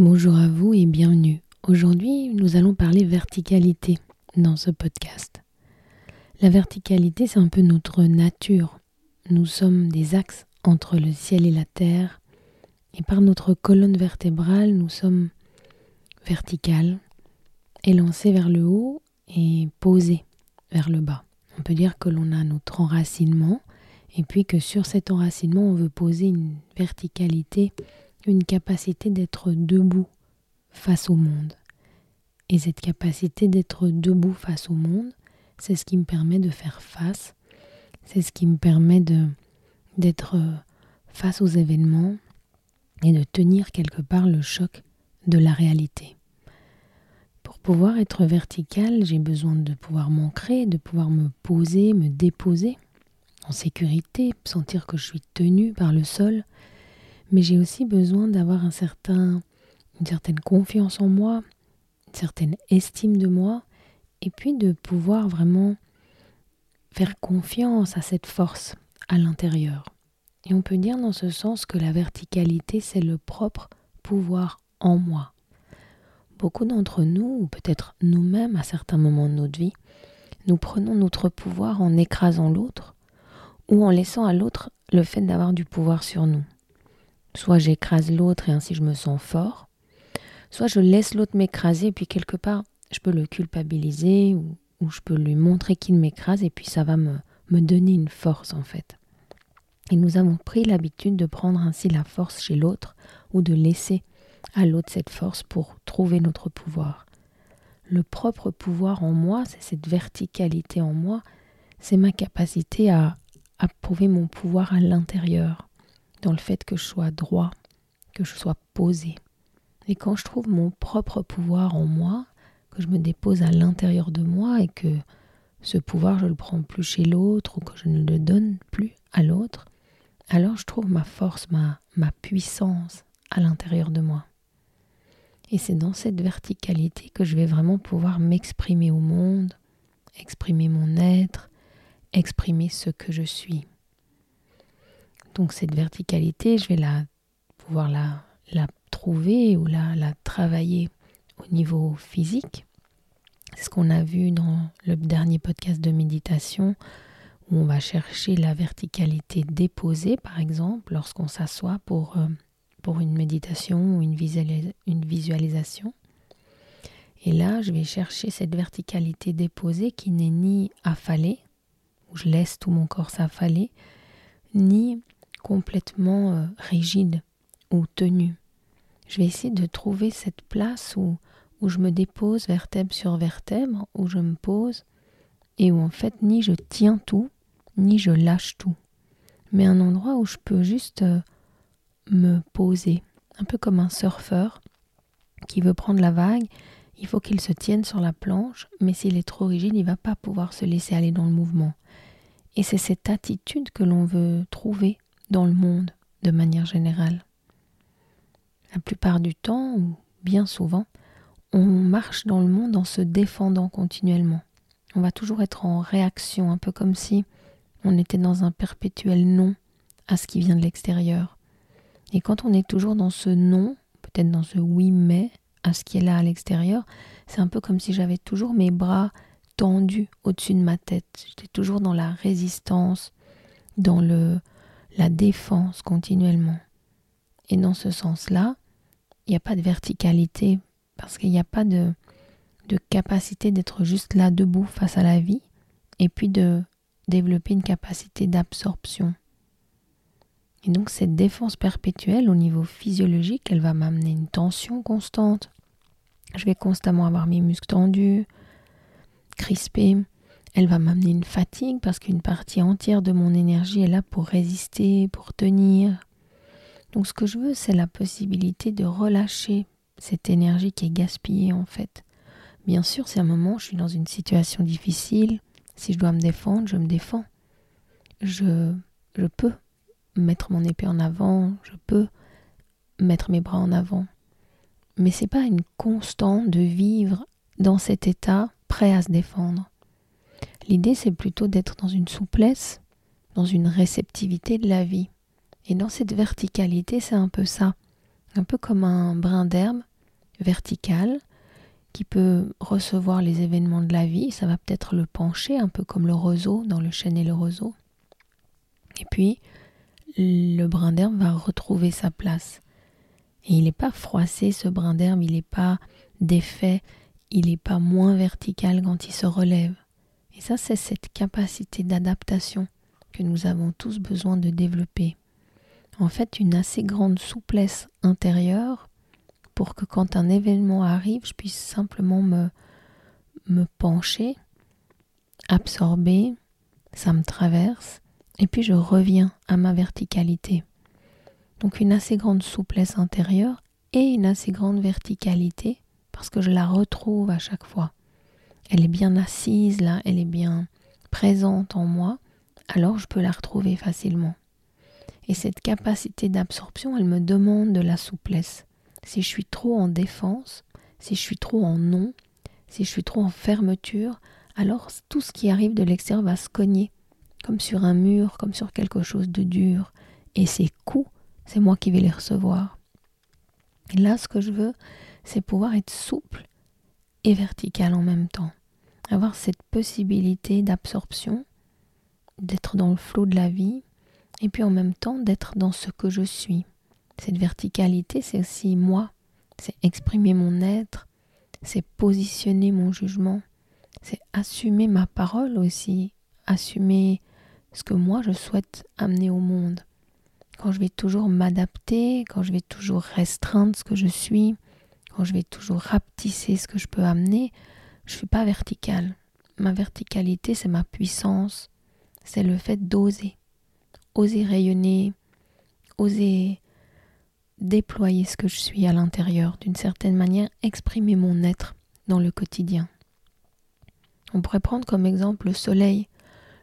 Bonjour à vous et bienvenue. Aujourd'hui, nous allons parler verticalité dans ce podcast. La verticalité, c'est un peu notre nature. Nous sommes des axes entre le ciel et la terre, et par notre colonne vertébrale, nous sommes verticales, élancées vers le haut et posées vers le bas. On peut dire que l'on a notre enracinement, et puis que sur cet enracinement, on veut poser une verticalité une capacité d'être debout face au monde. Et cette capacité d'être debout face au monde, c'est ce qui me permet de faire face, c'est ce qui me permet de d'être face aux événements et de tenir quelque part le choc de la réalité. Pour pouvoir être vertical, j'ai besoin de pouvoir m'ancrer, de pouvoir me poser, me déposer en sécurité, sentir que je suis tenu par le sol, mais j'ai aussi besoin d'avoir une certaine confiance en moi, une certaine estime de moi, et puis de pouvoir vraiment faire confiance à cette force à l'intérieur. Et on peut dire dans ce sens que la verticalité, c'est le propre pouvoir en moi. Beaucoup d'entre nous, ou peut-être nous-mêmes à certains moments de notre vie, nous prenons notre pouvoir en écrasant l'autre ou en laissant à l'autre le fait d'avoir du pouvoir sur nous. Soit j'écrase l'autre et ainsi je me sens fort, soit je laisse l'autre m'écraser et puis quelque part je peux le culpabiliser ou, je peux lui montrer qu'il m'écrase et puis ça va me, me donner une force en fait. Et nous avons pris l'habitude de prendre ainsi la force chez l'autre ou de laisser à l'autre cette force pour trouver notre pouvoir. Le propre pouvoir en moi, c'est cette verticalité en moi, c'est ma capacité à, à prouver mon pouvoir à l'intérieur, dans le fait que je sois droit, que je sois posé. Et quand je trouve mon propre pouvoir en moi, que je me dépose à l'intérieur de moi et que ce pouvoir je le prends plus chez l'autre ou que je ne le donne plus à l'autre, alors je trouve ma force, ma, ma puissance à l'intérieur de moi. Et c'est dans cette verticalité que je vais vraiment pouvoir m'exprimer au monde, exprimer mon être, exprimer ce que je suis. Donc cette verticalité, je vais la, pouvoir la, la trouver ou la, la travailler au niveau physique. C'est ce qu'on a vu dans le dernier podcast de méditation où on va chercher la verticalité déposée, par exemple, lorsqu'on s'assoit pour, euh, pour une méditation ou une, une visualisation. Et là, je vais chercher cette verticalité déposée qui n'est ni affalée, où je laisse tout mon corps s'affaler, ni complètement euh, rigide ou tenu. Je vais essayer de trouver cette place où, où je me dépose vertèbre sur vertèbre, où je me pose et où en fait ni je tiens tout, ni je lâche tout, mais un endroit où je peux juste euh, me poser, un peu comme un surfeur qui veut prendre la vague, il faut qu'il se tienne sur la planche, mais s'il est trop rigide, il va pas pouvoir se laisser aller dans le mouvement. Et c'est cette attitude que l'on veut trouver dans le monde de manière générale. La plupart du temps, ou bien souvent, on marche dans le monde en se défendant continuellement. On va toujours être en réaction, un peu comme si on était dans un perpétuel non à ce qui vient de l'extérieur. Et quand on est toujours dans ce non, peut-être dans ce oui mais à ce qui est là à l'extérieur, c'est un peu comme si j'avais toujours mes bras tendus au-dessus de ma tête. J'étais toujours dans la résistance, dans le la défense continuellement. Et dans ce sens-là, il n'y a pas de verticalité parce qu'il n'y a pas de, de capacité d'être juste là debout face à la vie et puis de développer une capacité d'absorption. Et donc cette défense perpétuelle au niveau physiologique, elle va m'amener une tension constante. Je vais constamment avoir mes muscles tendus, crispés, elle va m'amener une fatigue parce qu'une partie entière de mon énergie est là pour résister, pour tenir. Donc ce que je veux, c'est la possibilité de relâcher cette énergie qui est gaspillée en fait. Bien sûr, c'est un moment je suis dans une situation difficile. Si je dois me défendre, je me défends. Je, je peux mettre mon épée en avant, je peux mettre mes bras en avant. Mais c'est pas une constante de vivre dans cet état prêt à se défendre. L'idée c'est plutôt d'être dans une souplesse, dans une réceptivité de la vie. Et dans cette verticalité, c'est un peu ça. Un peu comme un brin d'herbe vertical qui peut recevoir les événements de la vie. Ça va peut-être le pencher, un peu comme le roseau dans le chêne et le roseau. Et puis, le brin d'herbe va retrouver sa place. Et il n'est pas froissé, ce brin d'herbe, il n'est pas défait, il n'est pas moins vertical quand il se relève. Et ça, c'est cette capacité d'adaptation que nous avons tous besoin de développer. En fait, une assez grande souplesse intérieure pour que quand un événement arrive, je puisse simplement me, me pencher, absorber, ça me traverse, et puis je reviens à ma verticalité. Donc une assez grande souplesse intérieure et une assez grande verticalité parce que je la retrouve à chaque fois. Elle est bien assise là, elle est bien présente en moi, alors je peux la retrouver facilement. Et cette capacité d'absorption, elle me demande de la souplesse. Si je suis trop en défense, si je suis trop en non, si je suis trop en fermeture, alors tout ce qui arrive de l'extérieur va se cogner, comme sur un mur, comme sur quelque chose de dur. Et ces coups, c'est moi qui vais les recevoir. Et là, ce que je veux, c'est pouvoir être souple et vertical en même temps. Avoir cette possibilité d'absorption, d'être dans le flot de la vie, et puis en même temps d'être dans ce que je suis. Cette verticalité, c'est aussi moi, c'est exprimer mon être, c'est positionner mon jugement, c'est assumer ma parole aussi, assumer ce que moi je souhaite amener au monde. Quand je vais toujours m'adapter, quand je vais toujours restreindre ce que je suis, quand je vais toujours rapetisser ce que je peux amener, je ne suis pas verticale. Ma verticalité, c'est ma puissance, c'est le fait d'oser, oser rayonner, oser déployer ce que je suis à l'intérieur, d'une certaine manière exprimer mon être dans le quotidien. On pourrait prendre comme exemple le soleil.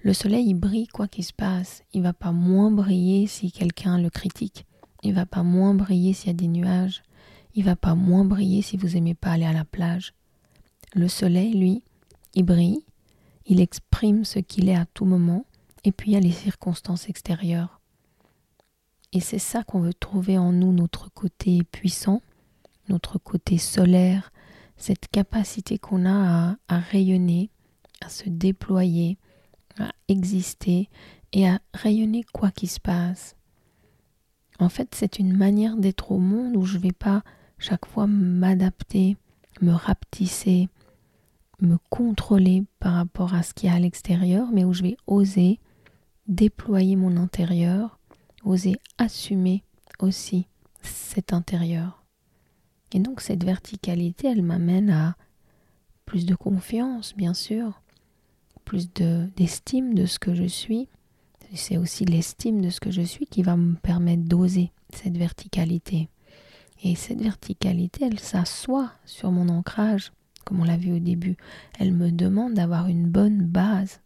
Le soleil, il brille quoi qu'il se passe. Il va pas moins briller si quelqu'un le critique. Il va pas moins briller s'il y a des nuages. Il va pas moins briller si vous aimez pas aller à la plage. Le soleil, lui, il brille. Il exprime ce qu'il est à tout moment. Et puis il y a les circonstances extérieures. Et c'est ça qu'on veut trouver en nous, notre côté puissant, notre côté solaire, cette capacité qu'on a à, rayonner, à se déployer, à exister et à rayonner quoi qu'il se passe. En fait, c'est une manière d'être au monde où je ne vais pas chaque fois m'adapter, me rapetisser, me contrôler par rapport à ce qu'il y a à l'extérieur, mais où je vais oser déployer mon intérieur, oser assumer aussi cet intérieur. Et donc cette verticalité, elle m'amène à plus de confiance, bien sûr, plus d'estime de, ce que je suis. C'est aussi l'estime de ce que je suis qui va me permettre d'oser cette verticalité. Et cette verticalité, elle s'assoit sur mon ancrage, comme on l'a vu au début. Elle me demande d'avoir une bonne base,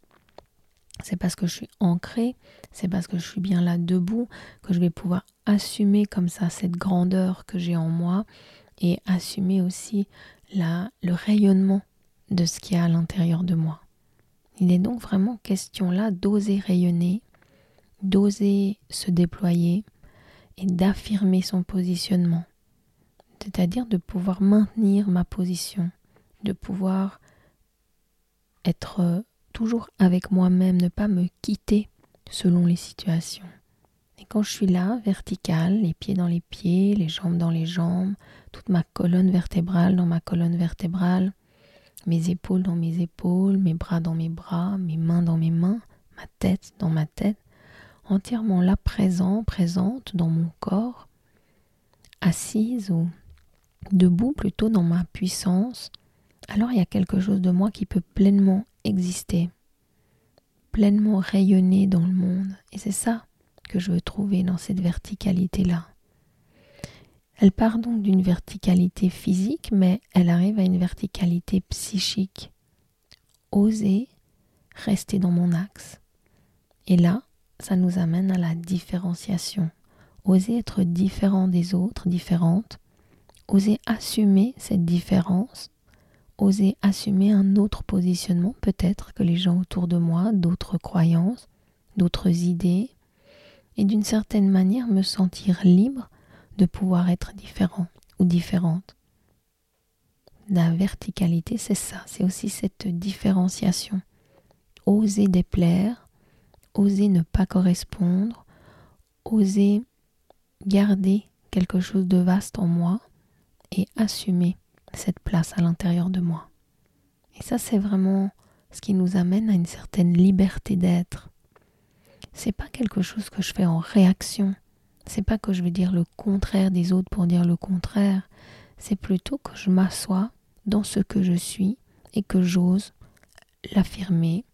c'est parce que je suis ancrée, c'est parce que je suis bien là debout que je vais pouvoir assumer comme ça cette grandeur que j'ai en moi et assumer aussi la, le rayonnement de ce qu'il y a à l'intérieur de moi. Il est donc vraiment question là d'oser rayonner, d'oser se déployer et d'affirmer son positionnement. C'est-à-dire de pouvoir maintenir ma position, de pouvoir être toujours avec moi-même, ne pas me quitter selon les situations. Et quand je suis là, verticale, les pieds dans les pieds, les jambes dans les jambes, toute ma colonne vertébrale dans ma colonne vertébrale, mes épaules dans mes épaules, mes bras dans mes bras, mes mains dans mes mains, ma tête dans ma tête, entièrement là présent, présente dans mon corps, assise ou debout plutôt dans ma puissance, alors il y a quelque chose de moi qui peut pleinement exister, pleinement rayonner dans le monde. Et c'est ça que je veux trouver dans cette verticalité-là. Elle part donc d'une verticalité physique, mais elle arrive à une verticalité psychique. Oser rester dans mon axe. Et là, ça nous amène à la différenciation. Oser être différent des autres, différente. Oser assumer cette différence. Oser assumer un autre positionnement, peut-être que les gens autour de moi, d'autres croyances, d'autres idées. Et d'une certaine manière, me sentir libre de pouvoir être différent ou différente. La verticalité, c'est ça, c'est aussi cette différenciation. Oser déplaire, oser ne pas correspondre, oser garder quelque chose de vaste en moi et assumer cette place à l'intérieur de moi. Et ça, c'est vraiment ce qui nous amène à une certaine liberté d'être. C'est pas quelque chose que je fais en réaction. C'est pas que je veux dire le contraire des autres pour dire le contraire. C'est plutôt que je m'assois dans ce que je suis et que j'ose l'affirmer,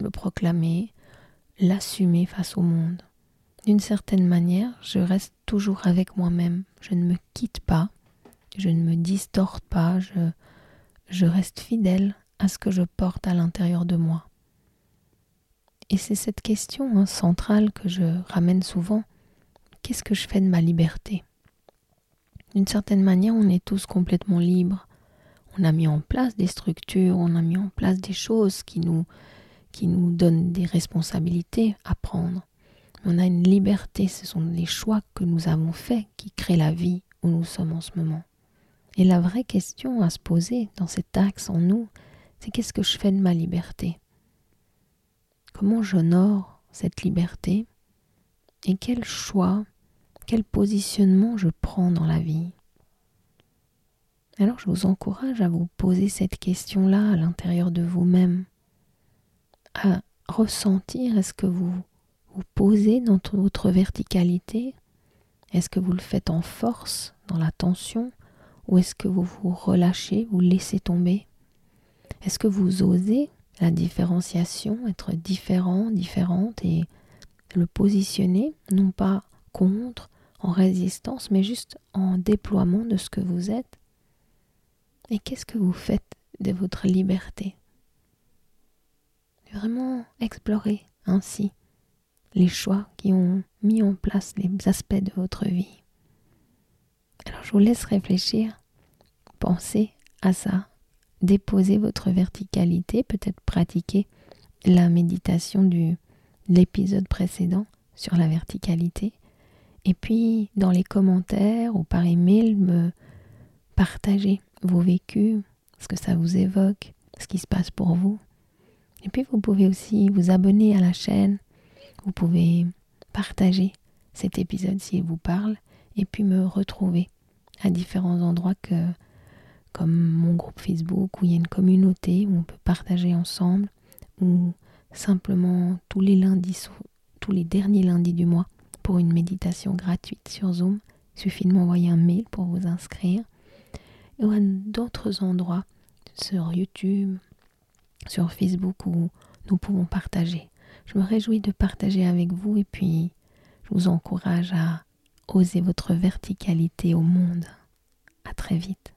le proclamer, l'assumer face au monde. D'une certaine manière, je reste toujours avec moi-même. Je ne me quitte pas, je ne me distorte pas, je, reste fidèle à ce que je porte à l'intérieur de moi. Et c'est cette question hein, centrale que je ramène souvent. Qu'est-ce que je fais de ma liberté? D'une certaine manière, on est tous complètement libres. On a mis en place des structures, on a mis en place des choses qui nous, qui nous donne des responsabilités à prendre. On a une liberté, ce sont les choix que nous avons faits qui créent la vie où nous sommes en ce moment. Et la vraie question à se poser dans cet axe en nous, c'est qu'est-ce que je fais de ma liberté? Comment j'honore cette liberté? Et quel choix, quel positionnement je prends dans la vie? Alors je vous encourage à vous poser cette question-là à l'intérieur de vous-même à ressentir est-ce que vous vous posez dans votre verticalité? Est-ce que vous le faites en force, dans la tension? Ou est-ce que vous vous relâchez, vous laissez tomber? Est-ce que vous osez la différenciation, être différent, différente et le positionner, non pas contre, en résistance, mais juste en déploiement de ce que vous êtes? Et qu'est-ce que vous faites de votre liberté? Vraiment explorer ainsi les choix qui ont mis en place les aspects de votre vie. Alors je vous laisse réfléchir, penser à ça, déposer votre verticalité, peut-être pratiquer la méditation du l'épisode précédent sur la verticalité. Et puis dans les commentaires ou par email, me partager vos vécus, ce que ça vous évoque, ce qui se passe pour vous. Et puis vous pouvez aussi vous abonner à la chaîne, vous pouvez partager cet épisode s'il vous parle, et puis me retrouver à différents endroits que, comme mon groupe Facebook où il y a une communauté où on peut partager ensemble, ou simplement tous les lundis, tous les derniers lundis du mois pour une méditation gratuite sur Zoom. Il suffit de m'envoyer un mail pour vous inscrire. Ou à d'autres endroits sur YouTube, sur Facebook où nous pouvons partager. Je me réjouis de partager avec vous et puis je vous encourage à oser votre verticalité au monde. À très vite.